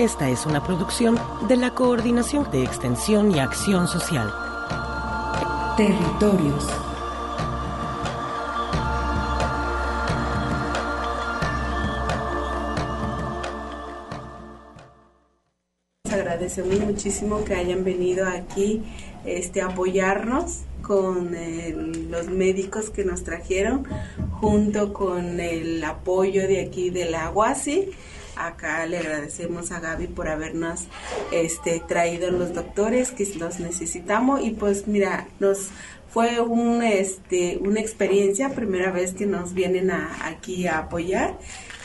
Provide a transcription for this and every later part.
Esta es una producción de la Coordinación de Extensión y Acción Social. Territorios. agradecemos muchísimo que hayan venido aquí este, a apoyarnos con los médicos que nos trajeron, junto con el apoyo de aquí de la UASI. Acá le agradecemos a Gaby por habernos este, traído los doctores que los necesitamos. Y pues mira, nos fue un, este, una experiencia, primera vez que nos vienen a, aquí a apoyar.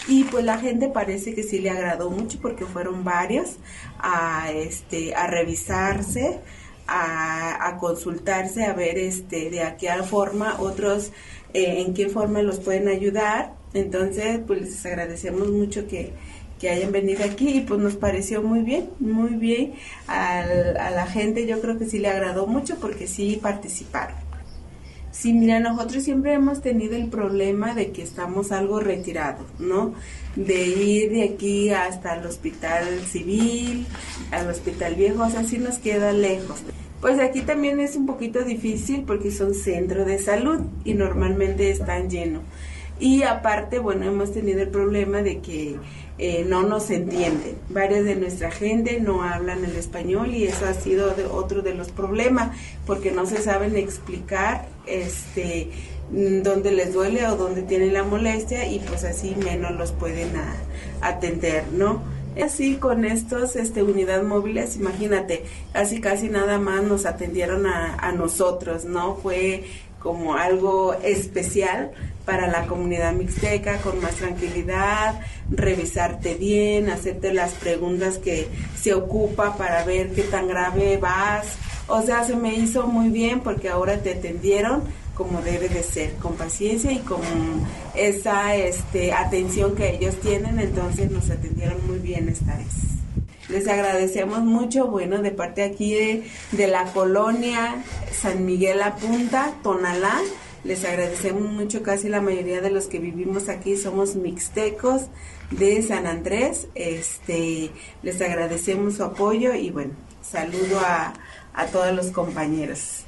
Y pues la gente parece que sí le agradó mucho porque fueron varios a este a revisarse a, consultarse a ver este de a qué forma otros eh, en qué forma los pueden ayudar. Entonces pues les agradecemos mucho que, que hayan venido aquí y pues nos pareció muy bien, muy bien a la gente, yo creo que sí le agradó mucho porque sí participaron. Sí, mira, nosotros siempre hemos tenido el problema de que estamos algo retirados, ¿no? De ir de aquí hasta el hospital civil, al hospital viejo, o sea, sí nos queda lejos. Pues aquí también es un poquito difícil porque son centros de salud y normalmente están llenos. Y aparte, bueno, hemos tenido el problema de que eh, no nos entienden. Varios de nuestra gente no hablan el español y eso ha sido otro de los problemas porque no se saben explicar este mm, dónde les duele o dónde tienen la molestia y pues así menos los pueden atender, ¿no? Así con estos este, unidades móviles, imagínate, casi casi nada más nos atendieron a nosotros, ¿no? Fue como algo especial para la comunidad mixteca con más tranquilidad, revisarte bien, hacerte las preguntas que se ocupa para ver qué tan grave vas. O sea, se me hizo muy bien porque ahora te atendieron como debe de ser, con paciencia y con esa este, atención que ellos tienen, entonces nos atendieron muy bien esta vez. Les agradecemos mucho, bueno, de parte aquí de, de la colonia San Miguel La Punta, Tonalá. Les agradecemos mucho, casi la mayoría de los que vivimos aquí somos mixtecos de San Andrés. Este, les agradecemos su apoyo y bueno, saludo a, a todos los compañeros.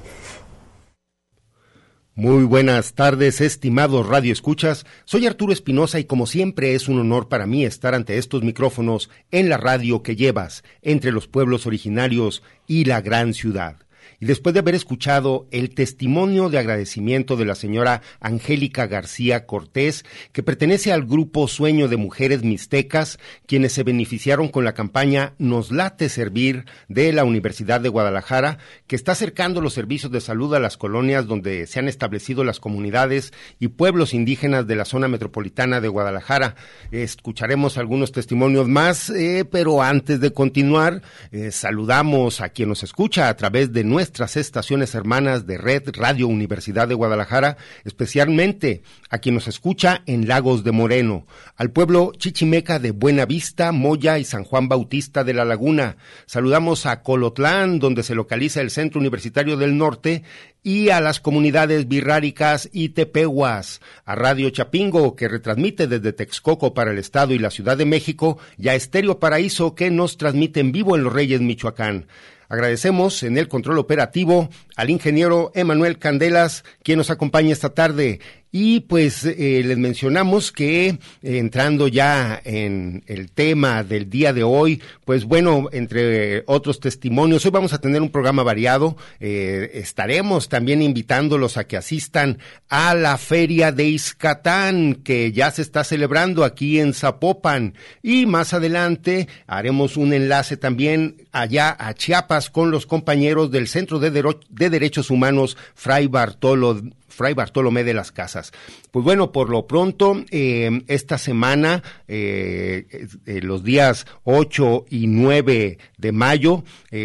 Muy buenas tardes, estimados Radio Escuchas. Soy Arturo Espinosa y como siempre es un honor para mí estar ante estos micrófonos en la radio que llevas entre los pueblos originarios y la gran ciudad. Y después de haber escuchado el testimonio de agradecimiento de la señora Angélica García Cortés, que pertenece al grupo Sueño de Mujeres Mixtecas, quienes se beneficiaron con la campaña Nos late servir de la Universidad de Guadalajara, que está acercando los servicios de salud a las colonias donde se han establecido las comunidades y pueblos indígenas de la zona metropolitana de Guadalajara. Escucharemos algunos testimonios más, eh, pero antes de continuar, eh, saludamos a quien nos escucha a través de nuestra nuestras estaciones hermanas de Red Radio Universidad de Guadalajara, especialmente a quien nos escucha en Lagos de Moreno, al pueblo chichimeca de Buena Vista, Moya y San Juan Bautista de la Laguna. Saludamos a Colotlán, donde se localiza el Centro Universitario del Norte, y a las comunidades birráricas y tepehuas, a Radio Chapingo, que retransmite desde Texcoco para el Estado y la Ciudad de México, y a Estéreo Paraíso, que nos transmite en vivo en Los Reyes, Michoacán. Agradecemos en el control operativo al ingeniero Emanuel Candelas, quien nos acompaña esta tarde, Y pues eh, les mencionamos que eh, entrando ya en el tema del día de hoy, pues bueno, entre otros testimonios, hoy vamos a tener un programa variado. Eh, estaremos también invitándolos a que asistan a la feria de Izcatán, que ya se está celebrando aquí en Zapopan. Y más adelante haremos un enlace también allá a Chiapas con los compañeros del Centro de, de Derechos Humanos Fray Bartolo Fray Bartolomé de las Casas. Pues bueno, por lo pronto, eh, esta semana, eh, eh, los días 8 y 9 de mayo,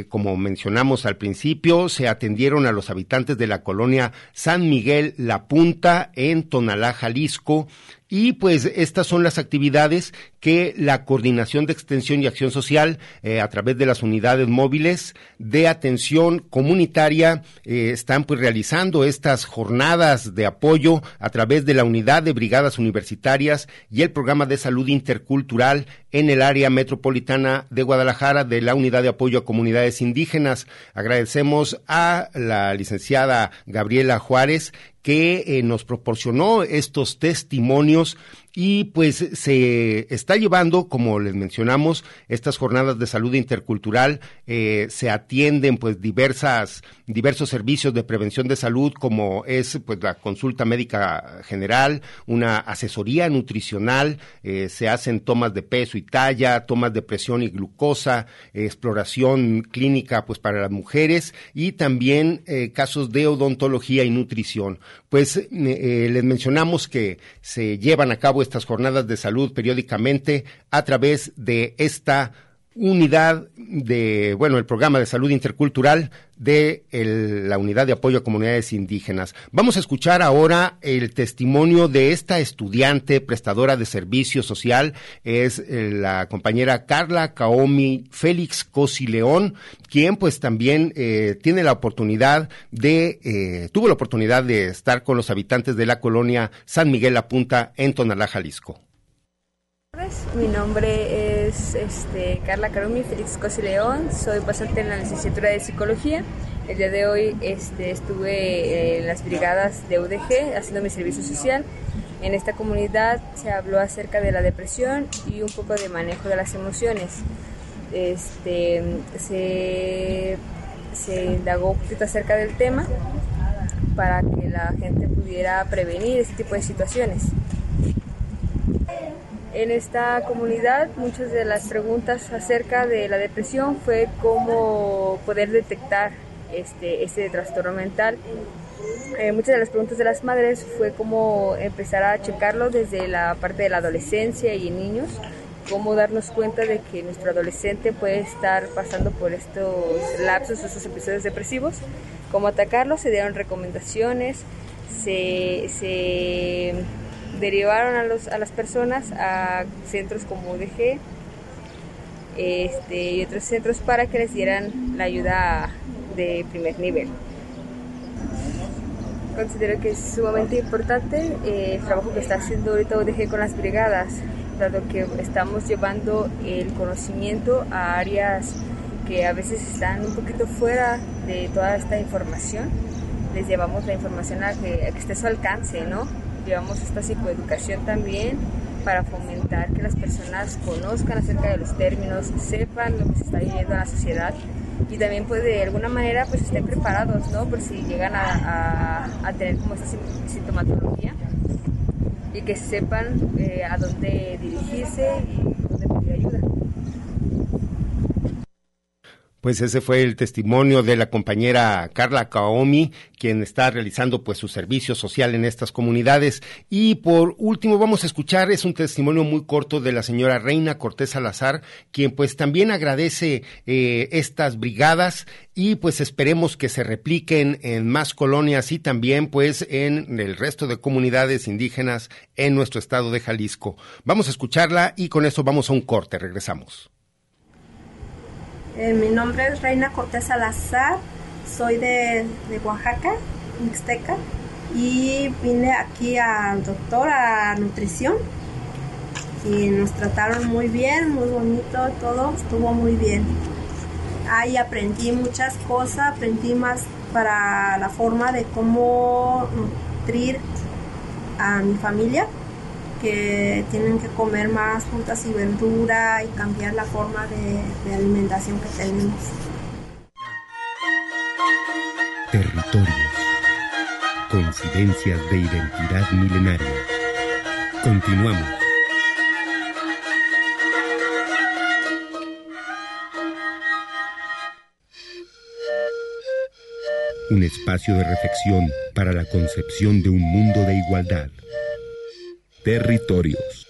como mencionamos al principio, se atendieron a los habitantes de la colonia San Miguel La Punta en Tonalá, Jalisco, y pues estas son las actividades que la Coordinación de Extensión y Acción Social, eh, a través de las unidades móviles de atención comunitaria, eh, están pues realizando estas jornadas de apoyo a través de la unidad de brigadas universitarias y el programa de salud intercultural en el área metropolitana de Guadalajara de la unidad de apoyo a comunidades indígenas. Agradecemos a la licenciada Gabriela Juárez que eh, nos proporcionó estos testimonios y pues se está llevando, como les mencionamos, estas jornadas de salud intercultural, eh, se atienden pues diversas, diversos servicios de prevención de salud, como es pues la consulta médica general, una asesoría nutricional, eh, se hacen tomas de peso y talla, tomas de presión y glucosa, exploración clínica pues para las mujeres y también eh, casos de odontología y nutrición. Pues les mencionamos que se llevan a cabo estas jornadas de salud periódicamente a través de esta unidad de, bueno, el programa de salud intercultural de la unidad de apoyo a comunidades indígenas. Vamos a escuchar ahora el testimonio de esta estudiante prestadora de servicio social, es eh, la compañera Carla Kaomi Félix Cosileón, quien pues también eh, tiene la oportunidad de, eh, tuvo la oportunidad de estar con los habitantes de la colonia San Miguel La Punta en Tonalá, Jalisco. Mi nombre es este, Carla Carumi Félix Cosi León, soy pasante en la licenciatura de Psicología. El día de hoy este, estuve en las brigadas de UDG haciendo mi servicio social. En esta comunidad se habló acerca de la depresión y un poco de manejo de las emociones. Este, se, se indagó un poquito acerca del tema para que la gente pudiera prevenir este tipo de situaciones. En esta comunidad muchas de las preguntas acerca de la depresión fue cómo poder detectar este, este trastorno mental. Eh, muchas de las preguntas de las madres fue cómo empezar a checarlo desde la parte de la adolescencia y en niños, cómo darnos cuenta de que nuestro adolescente puede estar pasando por estos lapsos, estos episodios depresivos, cómo atacarlo, se dieron recomendaciones, se, se derivaron a, los, a las personas a centros como UDG este, y otros centros para que les dieran la ayuda de primer nivel. Considero que es sumamente importante eh, el trabajo que está haciendo ahorita UDG con las brigadas, dado que estamos llevando el conocimiento a áreas que a veces están un poquito fuera de toda esta información. Les llevamos la información a que, a que esté a su alcance, ¿no? Llevamos esta psicoeducación también para fomentar que las personas conozcan acerca de los términos, sepan lo que se está viviendo en la sociedad y también pues de alguna manera pues estén preparados, ¿no? Por si llegan a, tener como esta sintomatología y que sepan eh, a dónde dirigirse y dónde pedir ayuda. Pues ese fue el testimonio de la compañera Carla Kaomi, quien está realizando pues su servicio social en estas comunidades. Y por último vamos a escuchar, es un testimonio muy corto de la señora Reina Cortés Salazar, quien pues también agradece eh, estas brigadas y pues esperemos que se repliquen en más colonias y también pues en el resto de comunidades indígenas en nuestro estado de Jalisco. Vamos a escucharla y con eso vamos a un corte, regresamos. Eh, mi nombre es Reina Cortés Salazar, soy de, Oaxaca, Mixteca, y vine aquí al doctor a nutrición y nos trataron muy bien, muy bonito, todo estuvo muy bien. Ahí aprendí muchas cosas, aprendí más para la forma de cómo nutrir a mi familia que tienen que comer más frutas y verdura y cambiar la forma de, alimentación que tenemos. Territorios. Coincidencias de identidad milenaria. Continuamos. Un espacio de reflexión para la concepción de un mundo de igualdad territorios.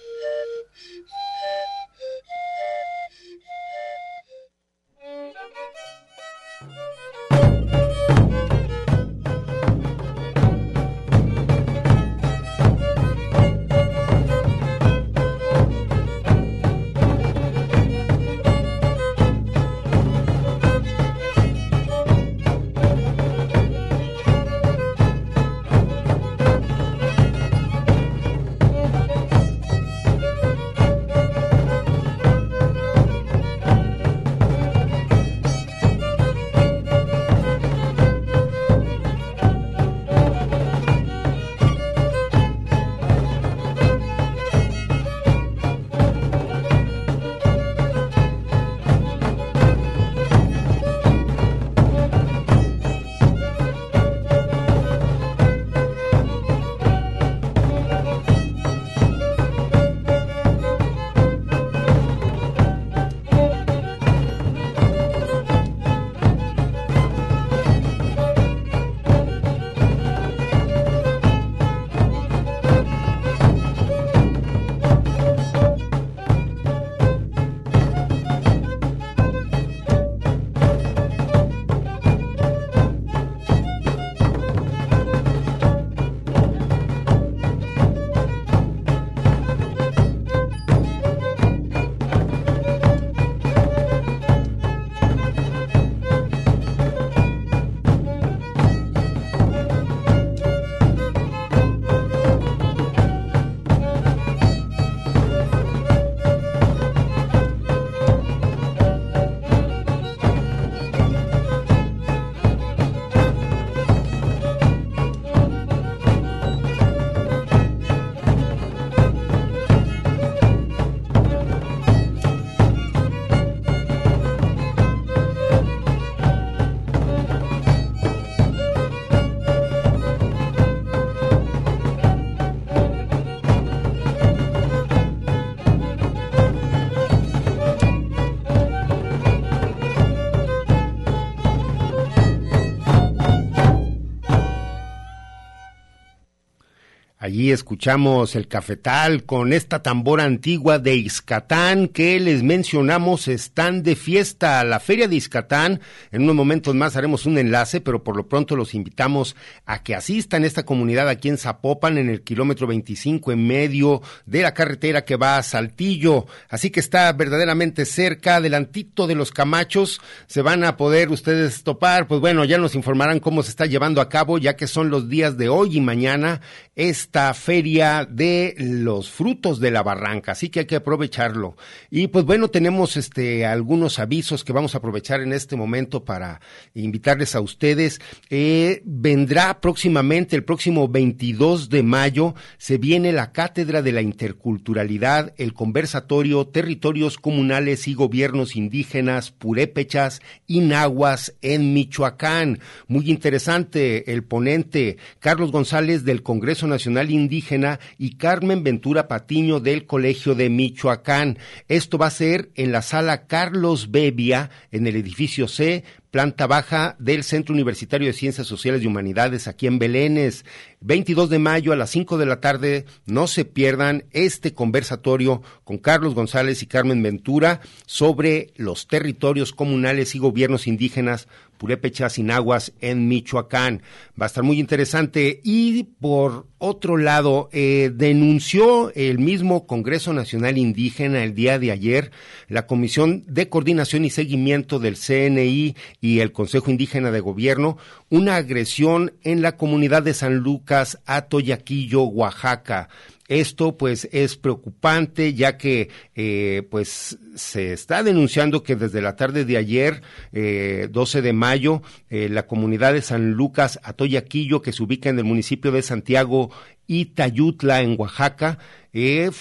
Allí escuchamos el cafetal con esta tambora antigua de Izcatán que les mencionamos están de fiesta. La feria de Izcatán, en unos momentos más haremos un enlace, pero por lo pronto los invitamos a que asistan a esta comunidad aquí en Zapopan, en el kilómetro 25 en medio de la carretera que va a Saltillo. Así que está verdaderamente cerca, adelantito de los Camachos. Se van a poder ustedes topar. Pues bueno, ya nos informarán cómo se está llevando a cabo, ya que son los días de hoy y mañana esta feria de los frutos de la barranca, así que hay que aprovecharlo. Y pues bueno, tenemos este algunos avisos que vamos a aprovechar en este momento para invitarles a ustedes. Eh, vendrá próximamente, el próximo 22 de mayo, se viene la Cátedra de la Interculturalidad, el conversatorio Territorios Comunales y Gobiernos Indígenas, Purépechas y Nahuas en Michoacán. Muy interesante el ponente Carlos González del Congreso Nacional Indígena y Carmen Ventura Patiño del Colegio de Michoacán. Esto va a ser en la sala Carlos Bebia, en el edificio C, planta baja del Centro Universitario de Ciencias Sociales y Humanidades aquí en Belénes. 22 de mayo a las 5 de la tarde, no se pierdan este conversatorio con Carlos González y Carmen Ventura sobre los territorios comunales y gobiernos indígenas Purépechas y Nahuas en Michoacán. Va a estar muy interesante. Y por otro lado, eh, denunció el mismo Congreso Nacional Indígena el día de ayer la Comisión de Coordinación y Seguimiento del CNI y el Consejo Indígena de Gobierno una agresión en la comunidad de San Lucas, Atoyaquillo, Oaxaca. Esto pues es preocupante ya que eh, pues se está denunciando que desde la tarde de ayer, 12 de mayo, la comunidad de San Lucas Atoyaquillo, que se ubica en el municipio de Santiago y Tayutla en Oaxaca,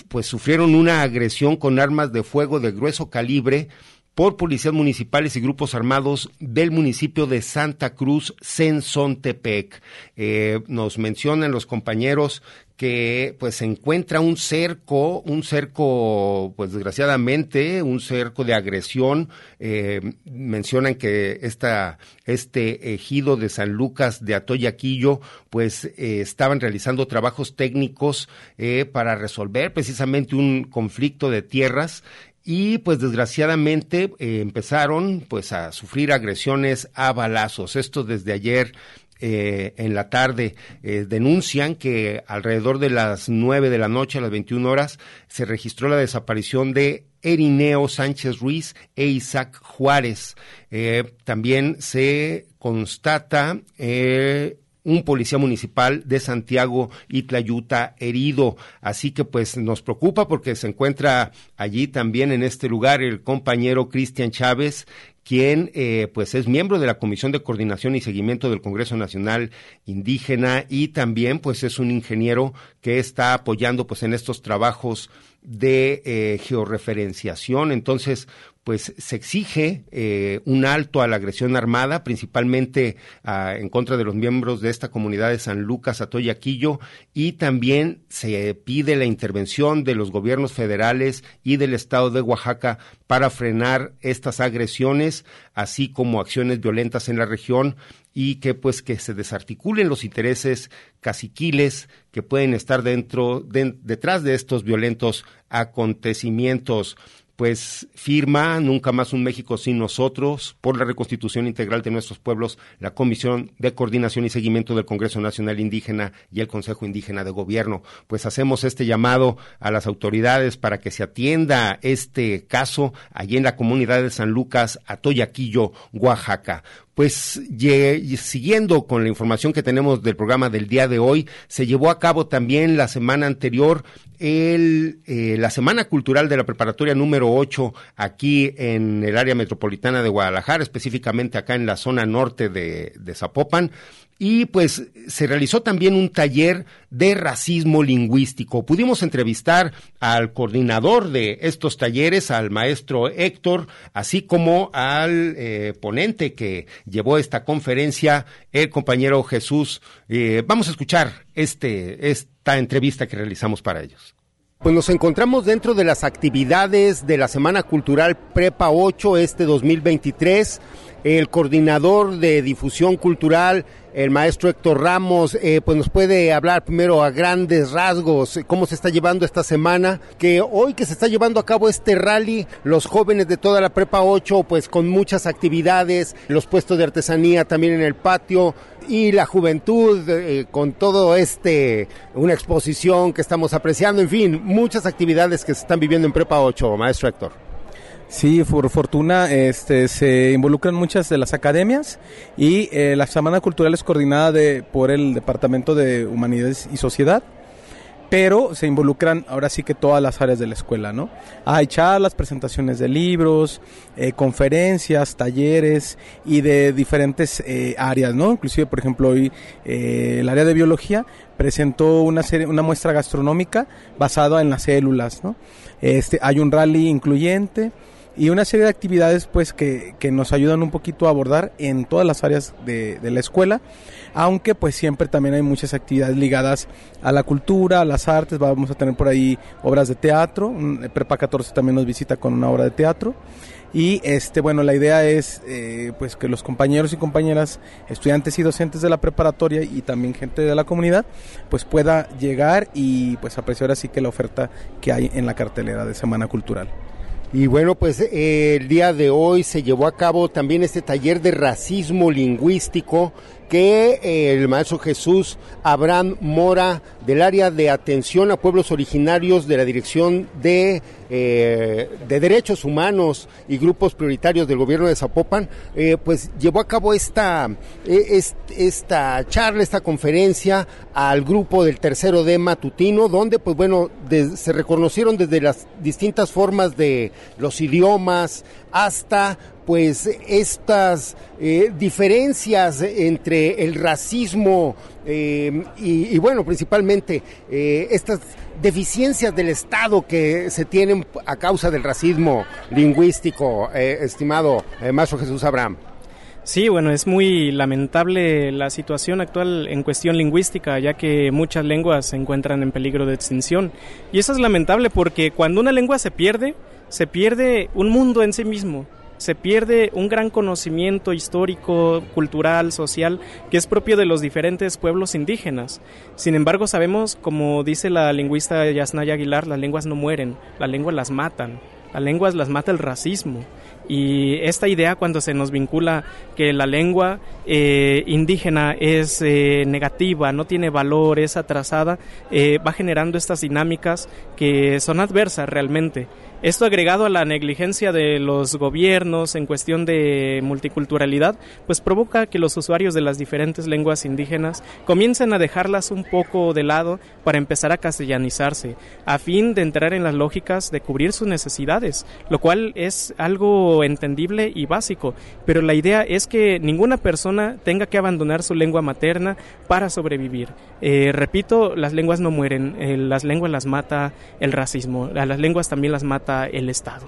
pues sufrieron una agresión con armas de fuego de grueso calibre por policías municipales y grupos armados del municipio de Santa Cruz, Sensontepec. Eh, nos mencionan los compañeros que pues se encuentra un cerco, un cerco, pues desgraciadamente, un cerco de agresión. Eh, mencionan que esta, este ejido de San Lucas de Atoyaquillo, pues eh, estaban realizando trabajos técnicos eh, para resolver precisamente un conflicto de tierras y pues desgraciadamente eh, empezaron pues a sufrir agresiones a balazos. Esto desde ayer eh, en la tarde eh, denuncian que alrededor de las nueve de la noche a las 21 horas se registró la desaparición de Erineo Sánchez Ruiz e Isaac Juárez. también se constata un policía municipal de Santiago y Tlayuta herido. Así que pues nos preocupa porque se encuentra allí también en este lugar el compañero Cristian Chávez, quien eh, pues es miembro de la Comisión de Coordinación y Seguimiento del Congreso Nacional Indígena y también pues es un ingeniero que está apoyando pues en estos trabajos de eh, georreferenciación. Entonces, pues se exige eh, un alto a la agresión armada, principalmente ah, en contra de los miembros de esta comunidad de San Lucas, Atoyaquillo, y también se pide la intervención de los gobiernos federales y del estado de Oaxaca para frenar estas agresiones, así como acciones violentas en la región y que pues que se desarticulen los intereses caciquiles que pueden estar dentro detrás de estos violentos acontecimientos pues firma Nunca más un México sin nosotros por la reconstitución integral de nuestros pueblos, la Comisión de Coordinación y Seguimiento del Congreso Nacional Indígena y el Consejo Indígena de Gobierno. Pues hacemos este llamado a las autoridades para que se atienda este caso allí en la comunidad de San Lucas, Atoyaquillo, Oaxaca. Pues siguiendo con la información que tenemos del programa del día de hoy, se llevó a cabo también la semana anterior el, eh, la Semana Cultural de la Preparatoria número 8 aquí en el área metropolitana de Guadalajara, específicamente acá en la zona norte de, de Zapopan y pues se realizó también un taller de racismo lingüístico. Pudimos entrevistar al coordinador de estos talleres, al maestro Héctor, así como al eh, ponente que llevó esta conferencia, el compañero Jesús. Eh, vamos a escuchar este, esta entrevista que realizamos para ellos. Pues nos encontramos dentro de las actividades de la Semana Cultural Prepa 8 este 2023 el coordinador de difusión cultural, el maestro Héctor Ramos, eh, pues nos puede hablar primero a grandes rasgos eh, cómo se está llevando esta semana, que hoy que se está llevando a cabo este rally, los jóvenes de toda la Prepa 8, pues con muchas actividades, los puestos de artesanía también en el patio y la juventud eh, con todo este, una exposición que estamos apreciando, en fin, muchas actividades que se están viviendo en Prepa 8, maestro Héctor. Sí, por fortuna este, se involucran muchas de las academias y eh, la Semana Cultural es coordinada de, por el Departamento de Humanidades y Sociedad, pero se involucran ahora sí que todas las áreas de la escuela, ¿no? Hay charlas, presentaciones de libros, eh, conferencias, talleres y de diferentes eh, áreas, ¿no? Inclusive, por ejemplo, hoy el área de biología presentó una, serie, una muestra gastronómica basada en las células, ¿no? Este, hay un rally incluyente, y una serie de actividades pues que, que, nos ayudan un poquito a abordar en todas las áreas de, de, la escuela, aunque pues siempre también hay muchas actividades ligadas a la cultura, a las artes, vamos a tener por ahí obras de teatro, Prepa 14 también nos visita con una obra de teatro y este bueno la idea es eh, pues que los compañeros y compañeras estudiantes y docentes de la preparatoria y también gente de la comunidad pues pueda llegar y pues apreciar así que la oferta que hay en la cartelera de Semana Cultural. Y bueno, pues eh, el día de hoy se llevó a cabo también este taller de racismo lingüístico que eh, el maestro Jesús Abraham Mora del área de atención a pueblos originarios de la Dirección de, eh, de Derechos Humanos y Grupos Prioritarios del Gobierno de Zapopan, eh, pues llevó a cabo esta, esta charla, esta conferencia al grupo del tercero D matutino, donde pues bueno, se reconocieron desde las distintas formas de los idiomas hasta pues estas eh, diferencias entre el racismo eh, y, bueno, principalmente eh, estas deficiencias del Estado que se tienen a causa del racismo lingüístico, estimado maestro Jesús Abraham. Sí, bueno, es muy lamentable la situación actual en cuestión lingüística, ya que muchas lenguas se encuentran en peligro de extinción. Y eso es lamentable porque cuando una lengua se pierde, se pierde un mundo en sí mismo se pierde un gran conocimiento histórico, cultural, social, que es propio de los diferentes pueblos indígenas. Sin embargo, sabemos, como dice la lingüista Yasnaya Aguilar, las lenguas no mueren, las lenguas las matan, las lenguas las mata el racismo. Y esta idea cuando se nos vincula que la lengua eh, indígena es eh, negativa, no tiene valor, es atrasada, eh, va generando estas dinámicas que son adversas realmente. Esto agregado a la negligencia de los gobiernos en cuestión de multiculturalidad, pues provoca que los usuarios de las diferentes lenguas indígenas comiencen a dejarlas un poco de lado para empezar a castellanizarse, a fin de entrar en las lógicas de cubrir sus necesidades, lo cual es algo entendible y básico, pero la idea es que ninguna persona tenga que abandonar su lengua materna para sobrevivir. Eh, repito, las lenguas no mueren, eh, las lenguas las mata el racismo, a las lenguas también las mata el Estado.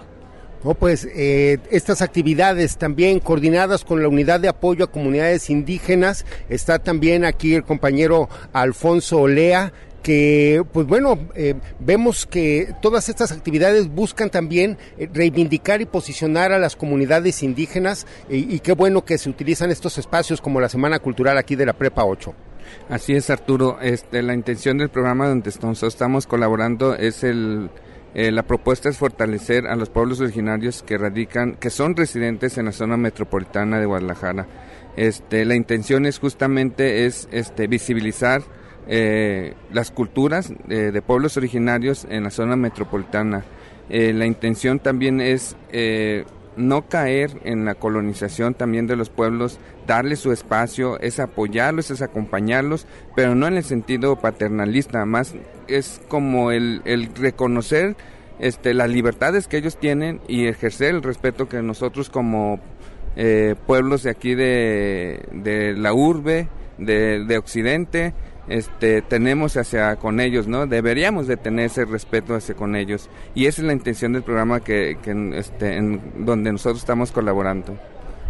No, pues eh, estas actividades también coordinadas con la unidad de apoyo a comunidades indígenas, está también aquí el compañero Alfonso Olea, que pues bueno, eh, vemos que todas estas actividades buscan también eh, reivindicar y posicionar a las comunidades indígenas y, qué bueno que se utilizan estos espacios como la Semana Cultural aquí de la Prepa 8. Así es, Arturo. Este, la intención del programa donde estamos colaborando es el eh, la propuesta es fortalecer a los pueblos originarios que radican, que son residentes en la zona metropolitana de Guadalajara. Este, la intención es justamente es este, visibilizar eh, las culturas eh, de pueblos originarios en la zona metropolitana. la intención también es no caer en la colonización también de los pueblos, darles su espacio, es apoyarlos, es acompañarlos, pero no en el sentido paternalista, más es como el, el reconocer este, las libertades que ellos tienen y ejercer el respeto que nosotros como eh, pueblos de aquí de, de la urbe, de, de Occidente, este, tenemos hacia con ellos, ¿no? Deberíamos de tener ese respeto hacia con ellos. Y esa es la intención del programa que, este, en donde nosotros estamos colaborando.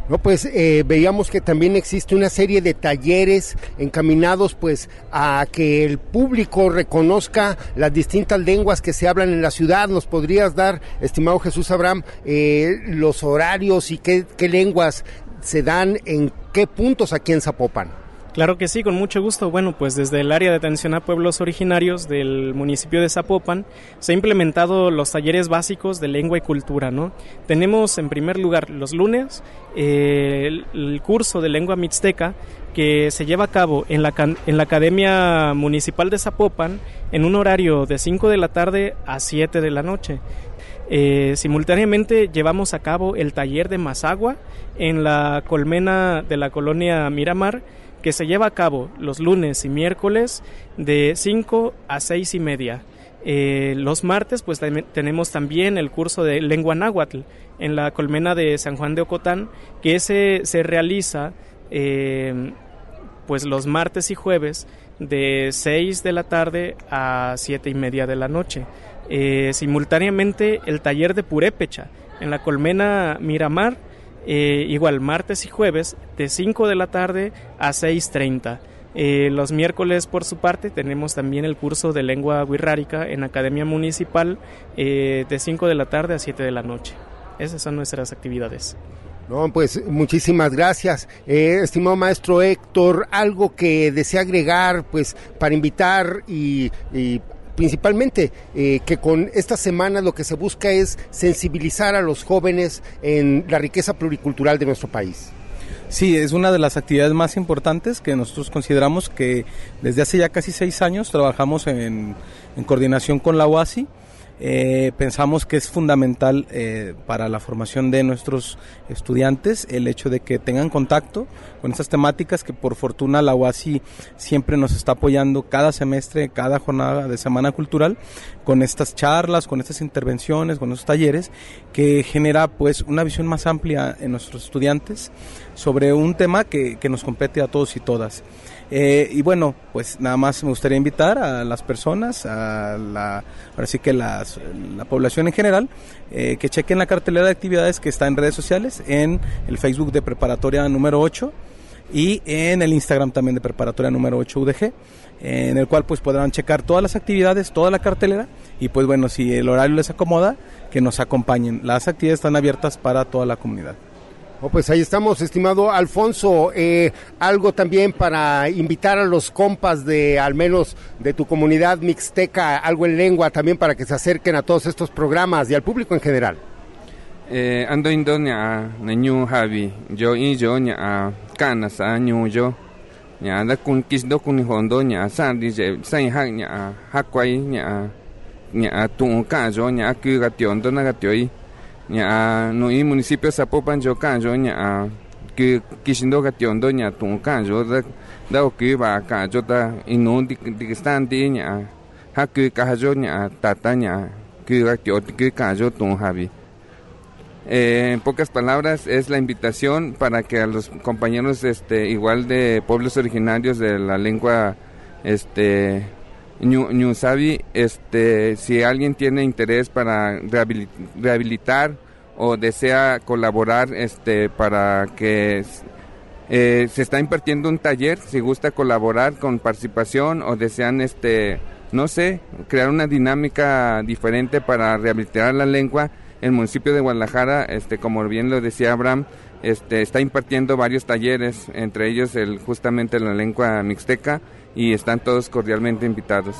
No, pues eh, veíamos que también existe una serie de talleres encaminados pues a que el público reconozca las distintas lenguas que se hablan en la ciudad. ¿Nos podrías dar, estimado Jesús Abraham, eh, los horarios y qué, qué lenguas se dan en qué puntos aquí en Zapopan? Claro que sí, con mucho gusto. Bueno, pues desde el área de atención a pueblos originarios del municipio de Zapopan se han implementado los talleres básicos de lengua y cultura, ¿no? Tenemos en primer lugar los lunes eh, el, curso de lengua mixteca que se lleva a cabo en la, en la Academia Municipal de Zapopan en un horario de 5 de la tarde a 7 de la noche. Eh, simultáneamente llevamos a cabo el taller de Mazagua en la colmena de la colonia Miramar que se lleva a cabo los lunes y miércoles de 5 a 6 y media. Eh, los martes pues tenemos también el curso de lengua náhuatl en la colmena de San Juan de Ocotán que ese se realiza eh, pues los martes y jueves de 6 de la tarde a 7 y media de la noche. Eh, simultáneamente el taller de purépecha en la colmena Miramar eh, igual martes y jueves de 5 de la tarde a 6.30. Eh, los miércoles, por su parte, tenemos también el curso de lengua wixárika en Academia Municipal eh, de 5 de la tarde a 7 de la noche. Esas son nuestras actividades. No, pues muchísimas gracias. estimado maestro Héctor, algo que desea agregar, pues, para invitar y principalmente eh, que con esta semana lo que se busca es sensibilizar a los jóvenes en la riqueza pluricultural de nuestro país. Sí, es una de las actividades más importantes que nosotros consideramos que desde hace ya casi seis años trabajamos en, en coordinación con la UASI eh, pensamos que es fundamental eh, para la formación de nuestros estudiantes el hecho de que tengan contacto con estas temáticas que por fortuna la UASI siempre nos está apoyando cada semestre, cada jornada de Semana Cultural con estas charlas, con estas intervenciones, con estos talleres que genera pues una visión más amplia en nuestros estudiantes sobre un tema que, que nos compete a todos y todas. Eh, y bueno, pues nada más me gustaría invitar a las personas, a la, ahora sí que las, la población en general, eh, que chequen la cartelera de actividades que está en redes sociales, en el Facebook de Preparatoria número 8 y en el Instagram también de Preparatoria número 8 UDG, en el cual pues podrán checar todas las actividades, toda la cartelera y pues bueno, si el horario les acomoda, que nos acompañen. Las actividades están abiertas para toda la comunidad. Oh, pues ahí estamos, estimado Alfonso. Eh, algo también para invitar a los compas de, al menos de tu comunidad mixteca, algo en lengua también para que se acerquen a todos estos programas y al público en general. Eh, ando indo nya na javi yo y yo nya kana sa ñu yo da kun kis do kun hondo nya sa di je sai ha nya nya tu yo tioi nya no i municipio Zapopan yo kan yo nya que kishindo ga tiondo nya tu kan yo da da o que ba ka yo ta inu di di stan di nya ha que ka yo nya tata nya que ga tio que ka yo tu javi. Eh, en pocas palabras es la invitación para que a los compañeros este igual de pueblos originarios de la lengua este Ñusabi, este, si alguien tiene interés para rehabilitar o desea colaborar este, para que eh, se está impartiendo un taller, si gusta colaborar con participación o desean, este, no sé, crear una dinámica diferente para rehabilitar la lengua, el municipio de Guadalajara, este, como bien lo decía Abraham, este, está impartiendo varios talleres, entre ellos el, justamente la lengua mixteca, y están todos cordialmente invitados.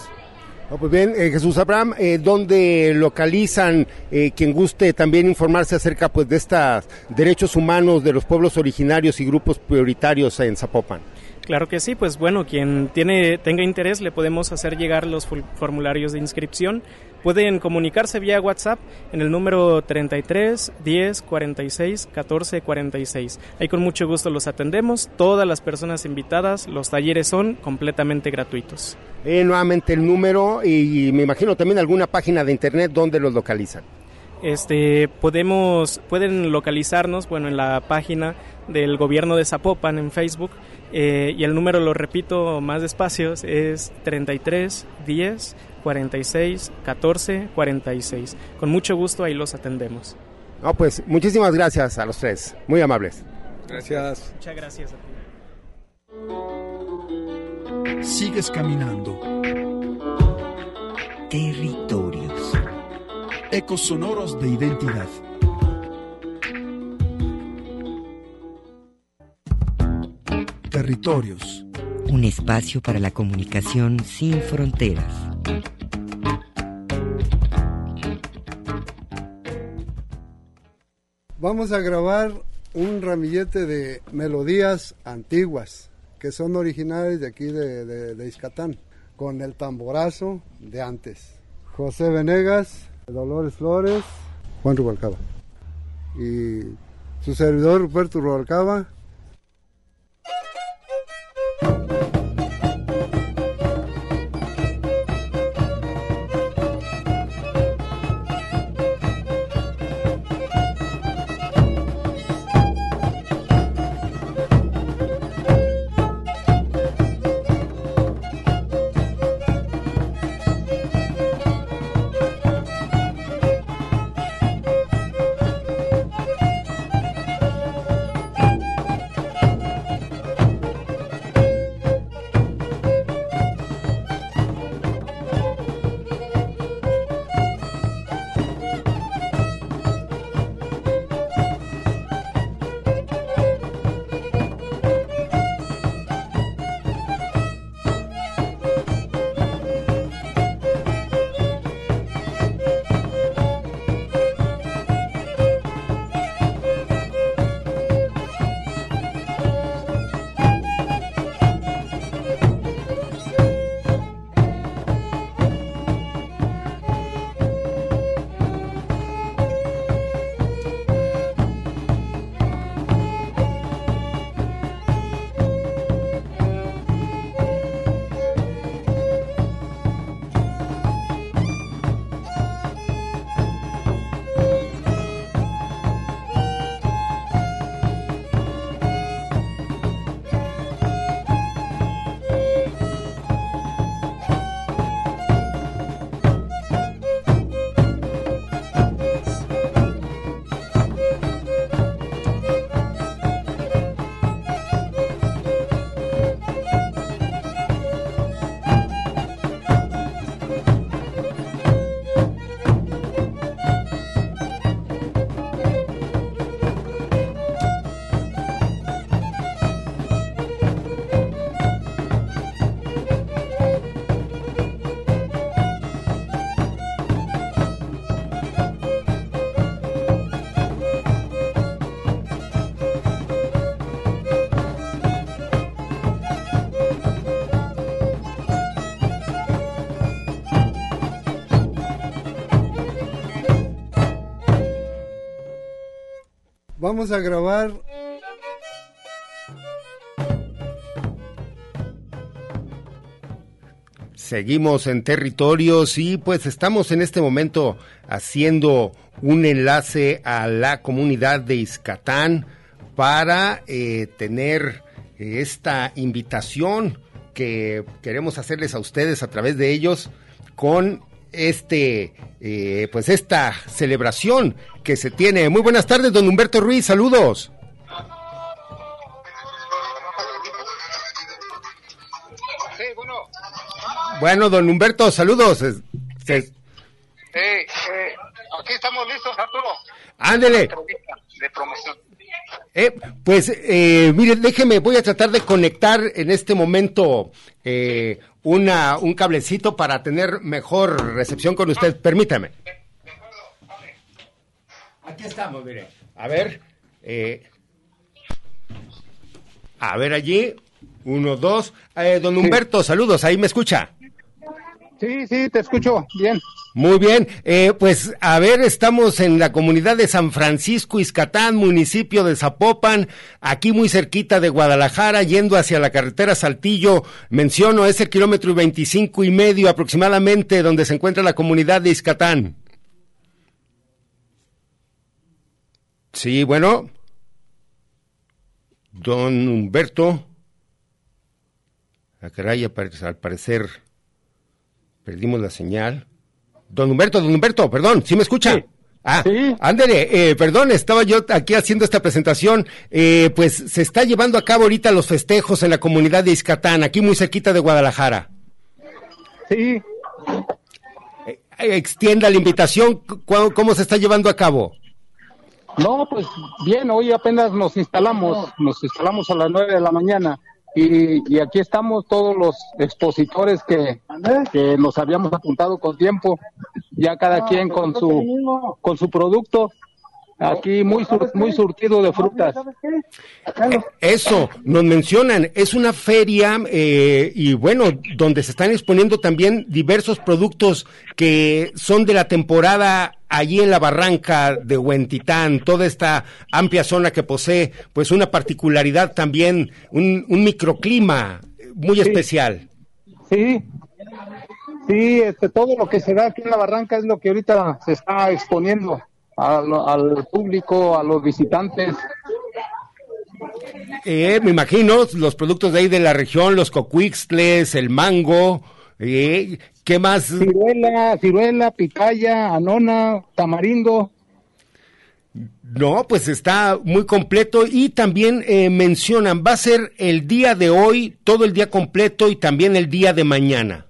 Oh, pues bien, eh, Jesús Abraham, eh, ¿dónde localizan eh, quien guste también informarse acerca pues, de estos derechos humanos de los pueblos originarios y grupos prioritarios en Zapopan? Claro que sí, pues bueno, quien tiene, tenga interés le podemos hacer llegar los formularios de inscripción. Pueden comunicarse vía WhatsApp en el número 33 10 46 14 46. Ahí con mucho gusto los atendemos. Todas las personas invitadas, los talleres son completamente gratuitos. Eh, nuevamente el número y, me imagino también alguna página de internet donde los localizan. Este, podemos, pueden localizarnos, bueno, en la página del gobierno de Zapopan en Facebook eh, y el número, lo repito más despacio, es 33 10 46 14 46. Con mucho gusto ahí los atendemos. No, pues muchísimas gracias a los tres, muy amables. Gracias. Muchas gracias a ti. Sigues caminando. Territorios. Ecos sonoros de identidad. Territorios. Un espacio para la comunicación sin fronteras. Vamos a grabar un ramillete de melodías antiguas que son originales de aquí de, de, Izcatán, con el tamborazo de antes. José Venegas, Dolores Flores, Juan Rubalcaba. Y su servidor Ruperto Rubalcaba vamos a grabar. Seguimos en territorios y pues estamos en este momento haciendo un enlace a la comunidad de Izcatán para eh, tener esta invitación que queremos hacerles a ustedes a través de ellos con este eh, pues esta celebración que se tiene. Muy buenas tardes, don Humberto Ruiz, saludos. Bueno, don Humberto, saludos. Eh, eh, aquí estamos listos, Arturo. Ándele. De promoción. Eh, pues, eh, mire, déjeme, voy a tratar de conectar en este momento eh, una, un cablecito para tener mejor recepción con usted. Permítame. Aquí estamos, mire. A ver. Eh, a ver allí. Uno, dos. Eh, don Humberto, saludos. Ahí me escucha. Sí, sí, te escucho. Bien. Muy bien, eh, pues a ver, estamos en la comunidad de San Francisco Izcatán, municipio de Zapopan, aquí muy cerquita de Guadalajara, yendo hacia la carretera Saltillo. Menciono, es el kilómetro y veinticinco y medio aproximadamente donde se encuentra la comunidad de Izcatán. Sí, bueno. Don Humberto. A caray, al parecer perdimos la señal. Don Humberto, don Humberto, perdón, ¿sí me escucha? Ah, ándele, eh, perdón, estaba yo aquí haciendo esta presentación. Eh, pues se está llevando a cabo ahorita los festejos en la comunidad de Izcatán, aquí muy cerquita de Guadalajara. Sí. Eh, extienda la invitación, ¿cómo, ¿cómo se está llevando a cabo? No, pues bien, hoy apenas nos instalamos, nos instalamos a las nueve de la mañana. Y, y, aquí estamos todos los expositores que, que, nos habíamos apuntado con tiempo, ya cada quien con su, con su producto. Aquí muy, sur, muy surtido de frutas. Eso, nos mencionan, es una feria eh, y bueno, donde se están exponiendo también diversos productos que son de la temporada allí en la barranca de Huentitán, toda esta amplia zona que posee pues una particularidad también, un, un microclima muy Sí. especial. Sí, sí, este, todo lo que se da aquí en la barranca es lo que ahorita se está exponiendo al, al público, a los visitantes. Eh, me imagino los productos de ahí de la región, los cocuixtles, el mango, eh, ¿qué más? Ciruela, ciruela, picaya, anona, tamarindo. No, pues está muy completo y también eh, mencionan, va a ser el día de hoy, todo el día completo y también el día de mañana.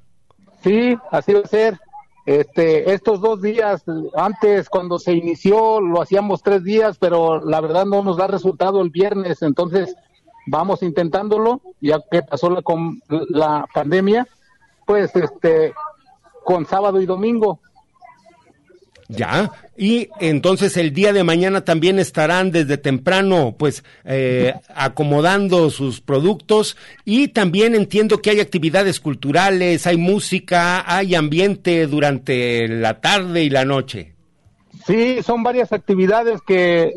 Sí, así va a ser. Este, estos dos días, antes cuando se inició lo hacíamos tres días, pero la verdad no nos da resultado el viernes, entonces vamos intentándolo, ya que pasó la, com- la pandemia, pues este, con sábado y domingo. Ya, y entonces el día de mañana también estarán desde temprano, pues, eh, acomodando sus productos y también entiendo que hay actividades culturales, hay música, hay ambiente durante la tarde y la noche. Sí, son varias actividades que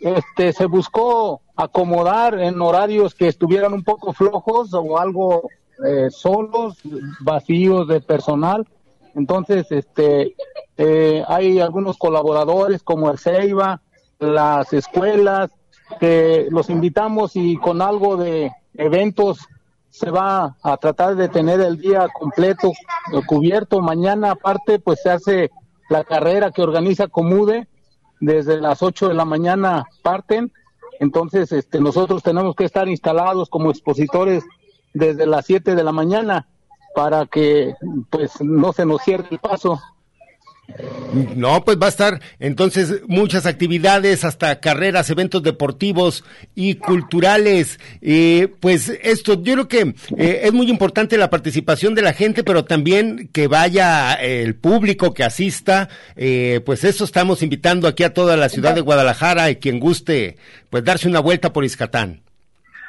este, se buscó acomodar en horarios que estuvieran un poco flojos o algo eh, solos, vacíos de personal. Entonces, este, eh, hay algunos colaboradores como el CEIBA, las escuelas, que los invitamos y con algo de eventos se va a tratar de tener el día completo eh, cubierto. Mañana aparte pues se hace la carrera que organiza Comude, desde las 8 de la mañana parten, entonces este, nosotros tenemos que estar instalados como expositores desde las 7 de la mañana para que pues no se nos cierre el paso. No, pues va a estar entonces muchas actividades, hasta carreras, eventos deportivos y culturales. Eh, pues esto, yo creo que eh, es muy importante la participación de la gente, pero también que vaya el público, que asista. Eh, pues eso estamos invitando aquí a toda la ciudad de Guadalajara y quien guste, pues darse una vuelta por Izcatán.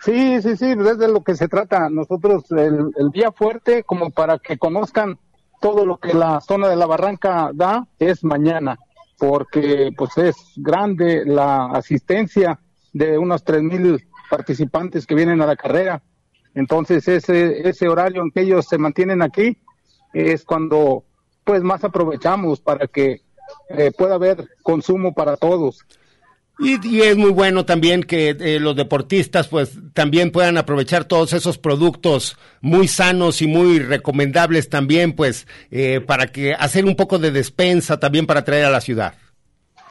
Sí, sí, sí, pues es de lo que se trata. Nosotros el, el día fuerte, como para que conozcan todo lo que la zona de la barranca da, es mañana. porque pues es grande la asistencia de unos tres mil participantes que vienen a la carrera. Entonces ese, ese horario en que ellos se mantienen aquí es cuando pues más aprovechamos para que eh, pueda haber consumo para todos. Y, es muy bueno también que eh, los deportistas pues también puedan aprovechar todos esos productos muy sanos y muy recomendables también pues eh, para que hacer un poco de despensa también para traer a la ciudad.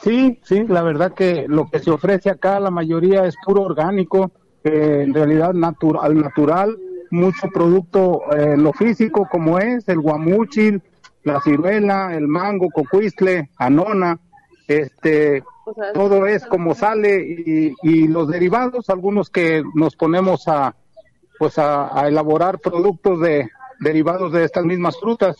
Sí, sí, la verdad que lo que se ofrece acá la mayoría es puro orgánico, en realidad natural, natural, mucho producto eh, lo físico como es el guamuchil, la ciruela, el mango, cocuistle, anona, este, todo es como sale y, los derivados, algunos que nos ponemos a, pues a, elaborar productos de derivados de estas mismas frutas.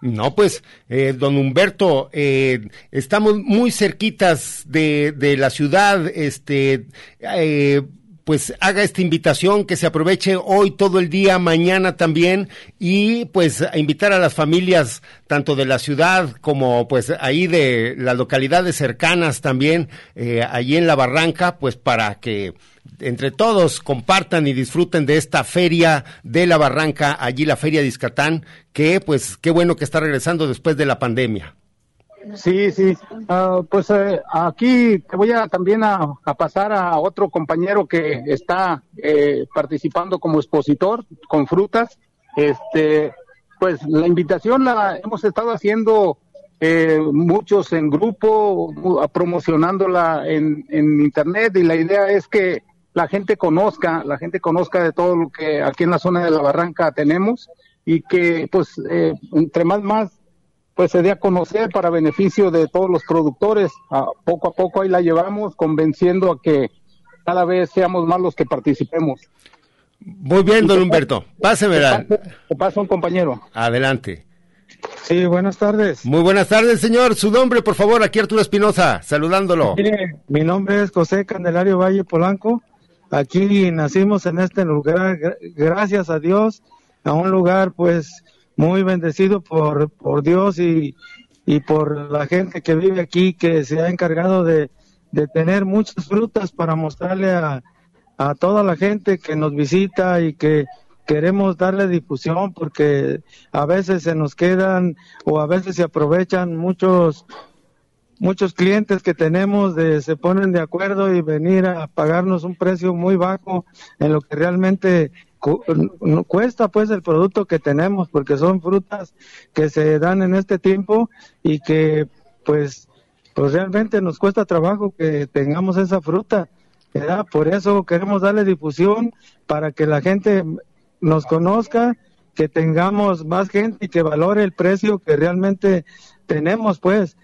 No, pues, eh, don Humberto, eh, estamos muy cerquitas de, de la ciudad, este, eh, pues haga esta invitación, que se aproveche hoy todo el día, mañana también, y pues a invitar a las familias tanto de la ciudad como pues ahí de las localidades cercanas también, eh, allí en la barranca, pues para que entre todos compartan y disfruten de esta feria de la barranca, allí la feria de Iscatán, que pues qué bueno que está regresando después de la pandemia. Sí, sí. Ah, pues eh, aquí te voy a también a, pasar a otro compañero que está eh, participando como expositor con frutas. Este, pues la invitación la hemos estado haciendo eh, muchos en grupo, promocionándola en, en internet y la idea es que la gente conozca, la gente conozca de todo lo que aquí en la zona de la barranca tenemos y que pues entre más más pues se dé a conocer para beneficio de todos los productores. poco a poco ahí la llevamos, convenciendo a que cada vez seamos más los que participemos. Muy bien, don Humberto. Pásemela. Te paso un compañero. Adelante. Sí, buenas tardes. Muy buenas tardes, señor. Su nombre, por favor, aquí Arturo Espinosa, saludándolo. Mire, mi nombre es José Candelario Valle Polanco. Aquí nacimos en este lugar, gracias a Dios, a un lugar pues muy bendecido por, por Dios y, y por la gente que vive aquí, que se ha encargado de, de tener muchas frutas para mostrarle a, a toda la gente que nos visita y que queremos darle difusión porque a veces se nos quedan o a veces se aprovechan muchos muchos clientes que tenemos de se ponen de acuerdo y venir a pagarnos un precio muy bajo en lo que realmente cuesta pues el producto que tenemos porque son frutas que se dan en este tiempo y que pues pues realmente nos cuesta trabajo que tengamos esa fruta ¿verdad? por eso queremos darle difusión para que la gente nos conozca que tengamos más gente y que valore el precio que realmente tenemos pues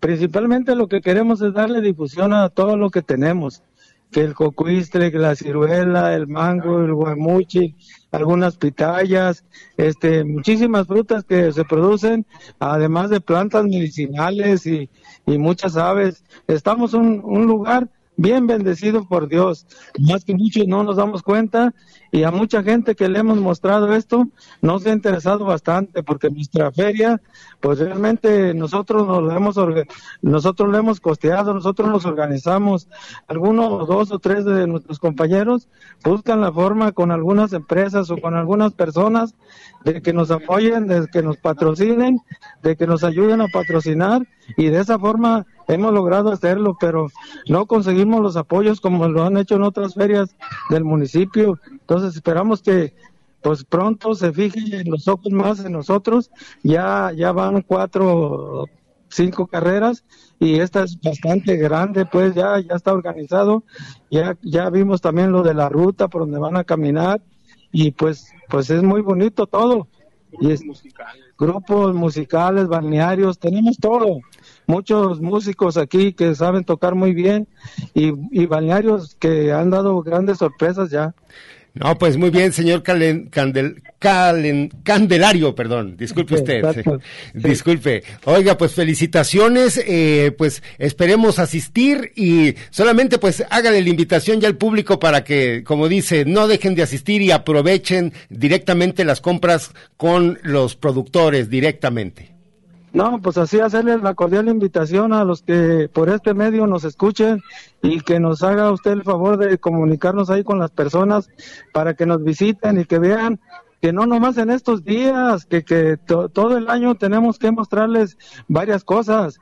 principalmente lo que queremos es darle difusión a todo lo que tenemos que el cocuistre, que la ciruela, el mango, el guamuchi, algunas pitayas, este, muchísimas frutas que se producen, además de plantas medicinales y, y muchas aves. Estamos en un lugar bien bendecido por Dios. Más que muchos no nos damos cuenta y a mucha gente que le hemos mostrado esto nos ha interesado bastante porque nuestra feria, pues realmente nosotros nos lo hemos nosotros lo hemos costeado, nosotros nos organizamos. Algunos dos o tres de nuestros compañeros buscan la forma con algunas empresas o con algunas personas de que nos apoyen, de que nos patrocinen, de que nos ayuden a patrocinar y de esa forma hemos logrado hacerlo, pero no conseguimos los apoyos como lo han hecho en otras ferias del municipio. Entonces esperamos que pues pronto se fijen los ojos más en nosotros. Ya, ya van cuatro, cinco carreras y esta es bastante grande, pues ya, ya está organizado. Ya, ya vimos también lo de la ruta por donde van a caminar y pues, pues es muy bonito todo. Y es, grupos musicales, balnearios, tenemos todo muchos músicos aquí que saben tocar muy bien y, y balnearios que han dado grandes sorpresas ya. No, pues muy bien, señor Calen, Candel, Calen, Candelario, perdón, disculpe usted, disculpe. Oiga, pues felicitaciones, eh, pues esperemos asistir y solamente pues háganle la invitación ya al público para que, como dice, no dejen de asistir y aprovechen directamente las compras con los productores directamente. No, pues así hacerles la cordial invitación a los que por este medio nos escuchen y que nos haga usted el favor de comunicarnos ahí con las personas para que nos visiten y que vean que no nomás en estos días, que, que todo el año tenemos que mostrarles varias cosas.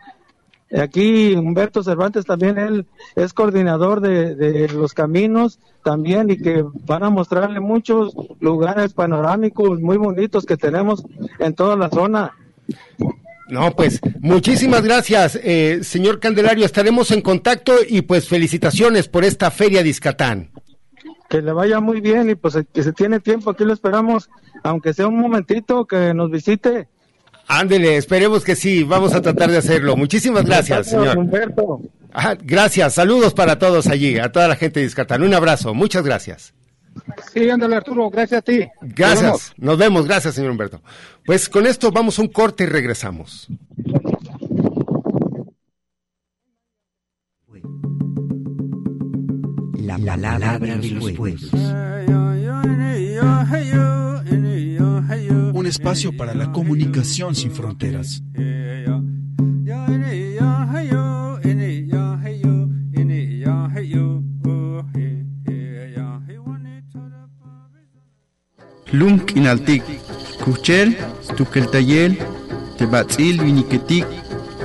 Aquí Humberto Cervantes también, él es coordinador de, de los caminos también y que van a mostrarle muchos lugares panorámicos muy bonitos que tenemos en toda la zona. No, pues muchísimas gracias, eh, señor Candelario. Estaremos en contacto y pues felicitaciones por esta feria de Iscatán. Que le vaya muy bien y pues que se tiene tiempo, aquí lo esperamos, aunque sea un momentito que nos visite. Ándele, esperemos que sí, vamos a tratar de hacerlo. Muchísimas gracias, señor. Humberto. gracias, saludos para todos allí, a toda la gente de Iscatán. Un abrazo, muchas gracias. Sí, ándale Arturo, gracias a ti. Gracias, nos vemos. gracias señor Humberto. Pues con esto vamos a un corte y regresamos. La palabra de los pueblos. Un espacio para la comunicación sin fronteras. Lunk inaltik, kuchel, tukeltayel, tebatzil viniketik,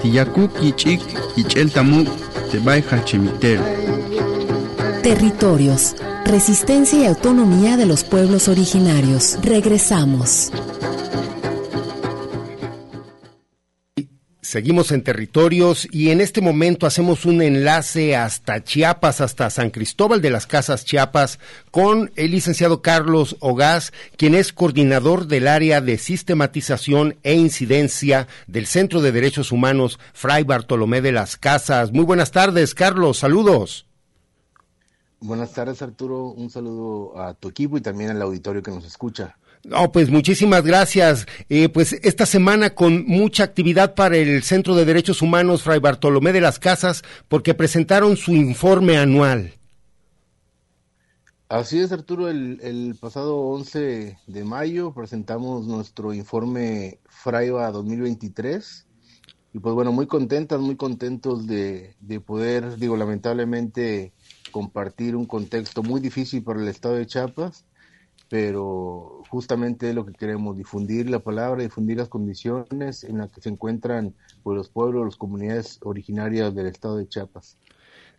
tiyakuk yichik, yichel tamuk. Territorios, resistencia y autonomía de los pueblos originarios. Regresamos. Seguimos en territorios y en este momento hacemos un enlace hasta Chiapas, hasta San Cristóbal de las Casas Chiapas, con el licenciado Carlos Ogaz, quien es coordinador del área de sistematización e incidencia del Centro de Derechos Humanos Fray Bartolomé de las Casas. Muy buenas tardes, Carlos, saludos. Buenas tardes, Arturo. Un saludo a tu equipo y también al auditorio que nos escucha. No, pues muchísimas gracias. Eh, pues esta semana con mucha actividad para el Centro de Derechos Humanos Fray Bartolomé de las Casas, porque presentaron su informe anual. Así es, Arturo. El, pasado 11 de mayo presentamos nuestro informe Fraiba 2023. Y pues bueno, muy contentas, muy contentos de poder, digo, lamentablemente compartir un contexto muy difícil para el estado de Chiapas pero justamente lo que queremos, difundir la palabra, difundir las condiciones en las que se encuentran pues, los pueblos, las comunidades originarias del estado de Chiapas.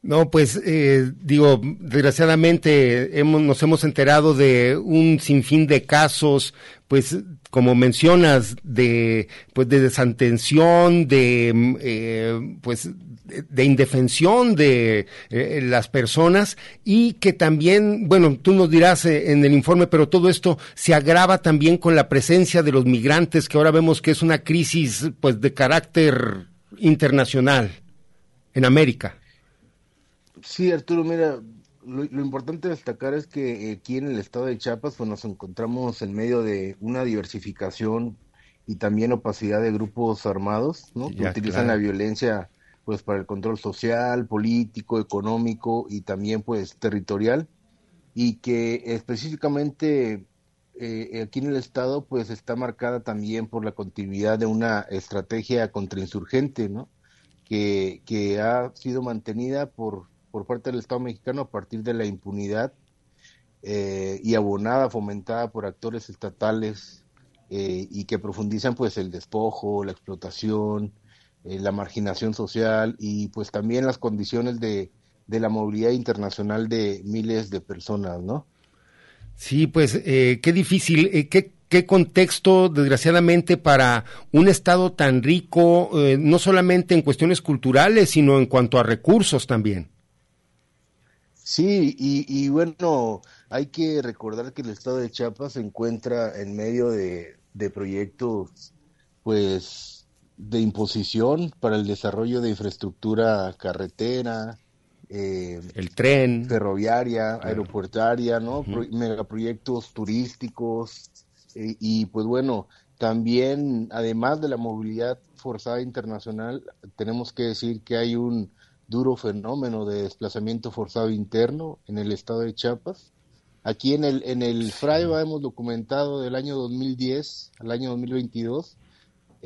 No, pues eh, digo, desgraciadamente hemos, nos hemos enterado de un sinfín de casos, pues como mencionas, de pues de desatención, de eh, pues de indefensión de eh, las personas y que también, bueno, tú nos dirás eh, en el informe, pero todo esto se agrava también con la presencia de los migrantes, que ahora vemos que es una crisis pues de carácter internacional en América. Sí, Arturo, mira, lo, importante destacar es que aquí en el estado de Chiapas pues nos encontramos en medio de una diversificación y también opacidad de grupos armados, ¿no? que utilizan la violencia pues para el control social, político, económico y también pues territorial y que específicamente eh, aquí en el estado pues está marcada también por la continuidad de una estrategia contrainsurgente, ¿no? Que, que ha sido mantenida por, por parte del Estado mexicano a partir de la impunidad eh, y abonada, fomentada por actores estatales eh, y que profundizan pues el despojo, la explotación, eh, la marginación social y pues también las condiciones de, de la movilidad internacional de miles de personas, ¿no? Sí, pues eh, qué difícil, eh, qué, qué contexto, desgraciadamente, para un Estado tan rico, no solamente en cuestiones culturales, sino en cuanto a recursos también. Sí, y, y bueno, hay que recordar que el Estado de Chiapas se encuentra en medio de, de proyectos, pues, de imposición para el desarrollo de infraestructura carretera, eh, el tren, ferroviaria, aeropuertaria, ¿no? megaproyectos turísticos eh, y pues bueno, también además de la movilidad forzada internacional, tenemos que decir que hay un duro fenómeno de desplazamiento forzado interno en el estado de Chiapas. Aquí en el en el FRAIBA hemos documentado del año 2010 al año 2022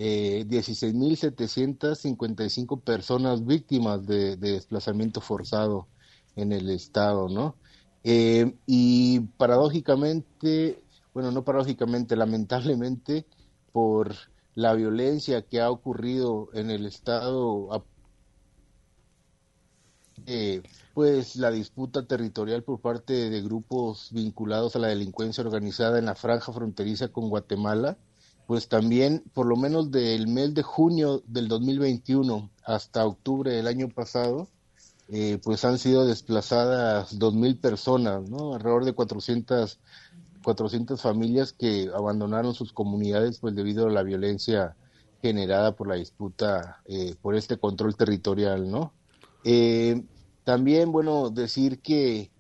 eh, 16.755 personas víctimas de, desplazamiento forzado en el estado, ¿no? Eh, y paradójicamente, bueno, no paradójicamente, lamentablemente, por la violencia que ha ocurrido en el estado, eh, pues la disputa territorial por parte de grupos vinculados a la delincuencia organizada en la franja fronteriza con Guatemala, pues también por lo menos del mes de junio del 2021 hasta octubre del año pasado, eh, pues han sido desplazadas 2.000 personas, ¿no? Alrededor de 400, 400 familias que abandonaron sus comunidades pues debido a la violencia generada por la disputa eh, por este control territorial, ¿no? Eh, también, bueno, decir que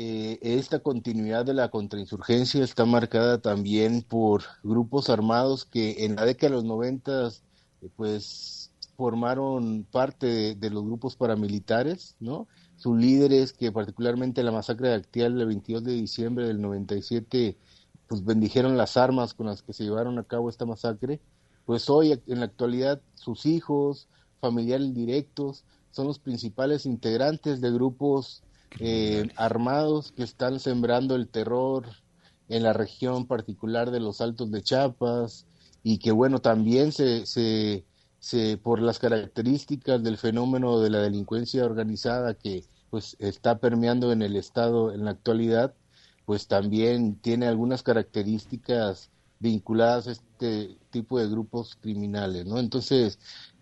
eh, esta continuidad de la contrainsurgencia está marcada también por grupos armados que en la década de los noventas eh, pues formaron parte de, los grupos paramilitares, ¿no? Sus líderes que particularmente la masacre de Actial el 22 de diciembre del 97 pues bendijeron las armas con las que se llevaron a cabo esta masacre, pues hoy en la actualidad sus hijos, familiares directos, son los principales integrantes de grupos eh, armados que están sembrando el terror en la región particular de los Altos de Chiapas y que bueno también se, se, se por las características del fenómeno de la delincuencia organizada que pues está permeando en el estado en la actualidad pues también tiene algunas características vinculadas a este tipo de grupos criminales no entonces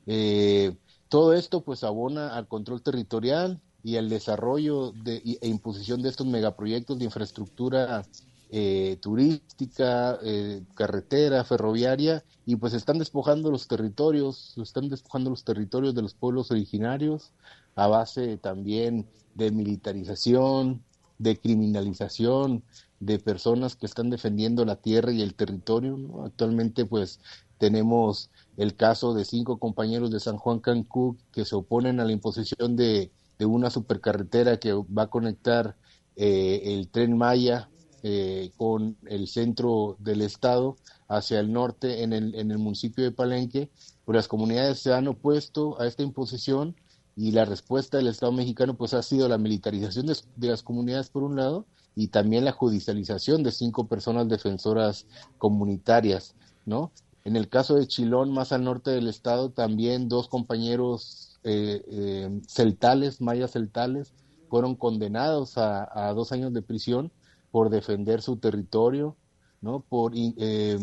eh, todo esto pues abona al control territorial y el desarrollo de, e imposición de estos megaproyectos de infraestructura eh, turística, eh, carretera, ferroviaria, y pues están despojando los territorios, están despojando los territorios de los pueblos originarios a base también de militarización, de criminalización de personas que están defendiendo la tierra y el territorio. Actualmente pues tenemos el caso de cinco compañeros de San Juan Cancún que se oponen a la imposición de de una supercarretera que va a conectar eh, el tren Maya eh, con el centro del estado hacia el norte en el, en el municipio de Palenque, pues las comunidades se han opuesto a esta imposición y la respuesta del Estado mexicano pues ha sido la militarización de, de, las comunidades por un lado y también la judicialización de cinco personas defensoras comunitarias, ¿no? En el caso de Chilón, más al norte del estado, también dos compañeros eh, eh, celtales, mayas celtales, fueron condenados a, dos años de prisión por defender su territorio, ¿no? Por, eh,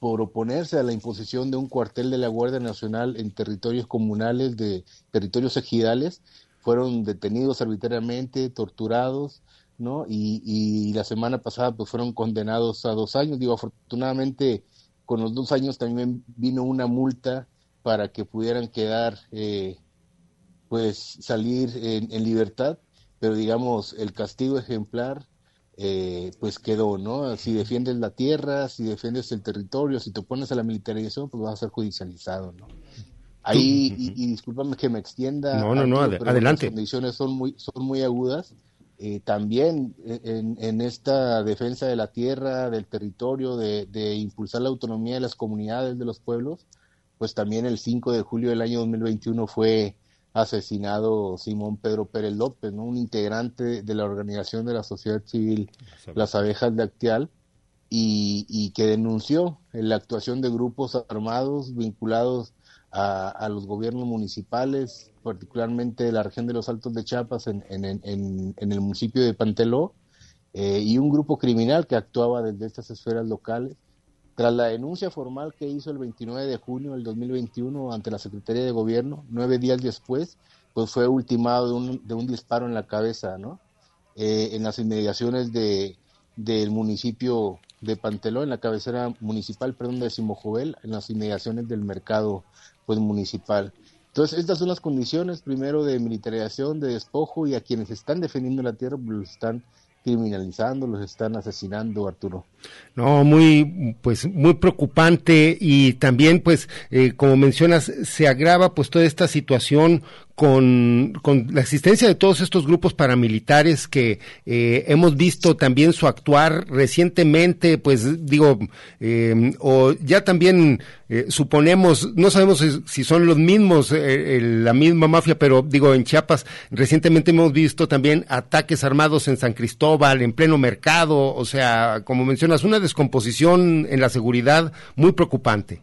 por oponerse a la imposición de un cuartel de la Guardia Nacional en territorios comunales de territorios ejidales, fueron detenidos arbitrariamente, torturados, ¿no? Y, y, la semana pasada pues fueron condenados a dos años. Digo, afortunadamente con los dos años también vino una multa para que pudieran quedar, eh, pues salir en, libertad, pero digamos, el castigo ejemplar, eh, pues quedó, ¿no? Si defiendes la tierra, si defiendes el territorio, si te opones a la militarización, pues vas a ser judicializado, ¿no? Ahí, y, discúlpame que me extienda. No, no, no, adelante. Las condiciones son muy, son muy agudas. Eh, también en, en, esta defensa de la tierra, del territorio, de, de, impulsar la autonomía de las comunidades, de los pueblos, pues también el 5 de julio del año 2021 fue asesinado Simón Pedro Pérez López, ¿no? un integrante de la organización de la sociedad civil Las Abejas de Actial, y, que denunció la actuación de grupos armados vinculados a, los gobiernos municipales, particularmente de la región de los Altos de Chiapas en, el municipio de Panteló, eh, y un grupo criminal que actuaba desde estas esferas locales tras la denuncia formal que hizo el 29 de junio del 2021 ante la Secretaría de Gobierno, nueve días después, pues fue ultimado de un, de un disparo en la cabeza, ¿no? Eh, en las inmediaciones de, del municipio de Panteló, en la cabecera municipal, perdón, de Simojovel, en las inmediaciones del mercado pues municipal. Entonces, estas son las condiciones, primero, de militarización, de despojo, y a quienes están defendiendo la tierra, pues los están criminalizando, los están asesinando, Arturo. No, muy, pues, muy preocupante y también, pues, eh, como mencionas, se agrava, pues, toda esta situación con, con, la existencia de todos estos grupos paramilitares que eh, hemos visto también su actuar recientemente, pues digo, eh, o ya también suponemos, no sabemos si, son los mismos, la misma mafia, pero digo, en Chiapas recientemente hemos visto también ataques armados en San Cristóbal, en pleno mercado, o sea, como mencionas, una descomposición en la seguridad muy preocupante.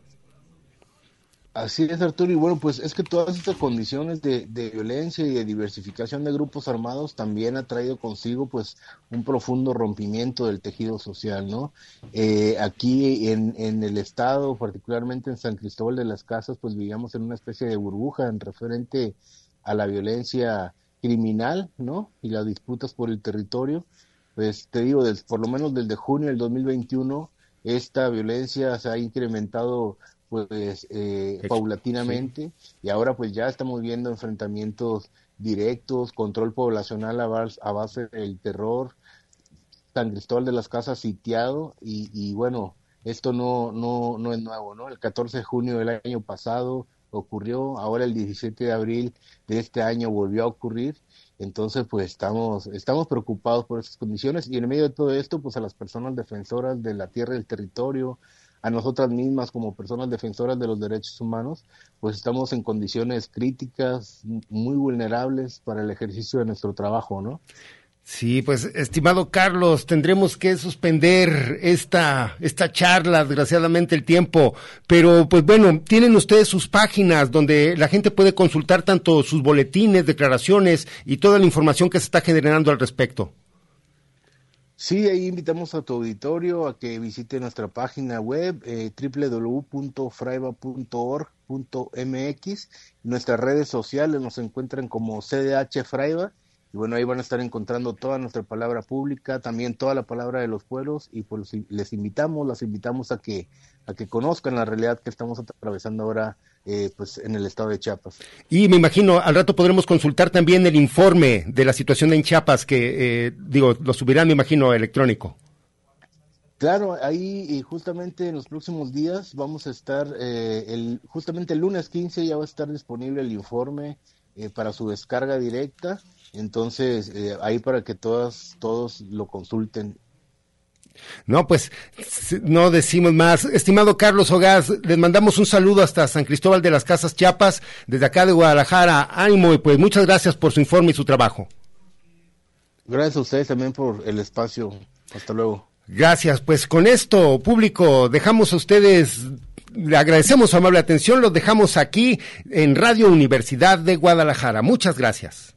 Así es, Arturo, y bueno, pues es que todas estas condiciones de, violencia y de diversificación de grupos armados también ha traído consigo pues un profundo rompimiento del tejido social, ¿no? Eh, aquí en, en, el estado, particularmente en San Cristóbal de las Casas, pues vivíamos en una especie de burbuja en referente a la violencia criminal, ¿no? Y las disputas por el territorio. Pues te digo, por lo menos desde junio del 2021, esta violencia se ha incrementado pues eh, paulatinamente y ahora pues ya estamos viendo enfrentamientos directos, control poblacional a, base del terror, San Cristóbal de las Casas sitiado y, y, bueno, esto no, no, no es nuevo, ¿no? El 14 de junio del año pasado ocurrió, ahora el 17 de abril de este año volvió a ocurrir, entonces pues estamos, estamos preocupados por estas condiciones y en medio de todo esto pues a las personas defensoras de la tierra y del territorio, a nosotras mismas como personas defensoras de los derechos humanos, pues estamos en condiciones críticas, muy vulnerables para el ejercicio de nuestro trabajo, ¿no? Sí, pues estimado Carlos, tendremos que suspender esta esta charla, desgraciadamente el tiempo, pero pues bueno, tienen ustedes sus páginas donde la gente puede consultar tanto sus boletines, declaraciones y toda la información que se está generando al respecto. Sí, ahí invitamos a tu auditorio a que visite nuestra página web eh, www.fraiba.org.mx. Nuestras redes sociales nos encuentran como CDH Fraiba y bueno, ahí van a estar encontrando toda nuestra palabra pública, también toda la palabra de los pueblos y pues les invitamos, las invitamos a que a que conozcan la realidad que estamos atravesando ahora eh, pues en el estado de Chiapas. Y me imagino, al rato podremos consultar también el informe de la situación en Chiapas, que eh, digo, lo subirán, me imagino, electrónico. Claro, ahí justamente en los próximos días vamos a estar, eh, el, justamente el lunes 15 ya va a estar disponible el informe para su descarga directa, entonces ahí para que todas, todos lo consulten no, pues no decimos más. Estimado Carlos Ogaz, les mandamos un saludo hasta San Cristóbal de las Casas Chiapas, desde acá de Guadalajara. Ánimo y pues muchas gracias por su informe y su trabajo. Gracias a ustedes también por el espacio. Hasta luego. Gracias. Pues con esto, público, dejamos a ustedes, le agradecemos su amable atención, los dejamos aquí en Radio Universidad de Guadalajara. Muchas gracias.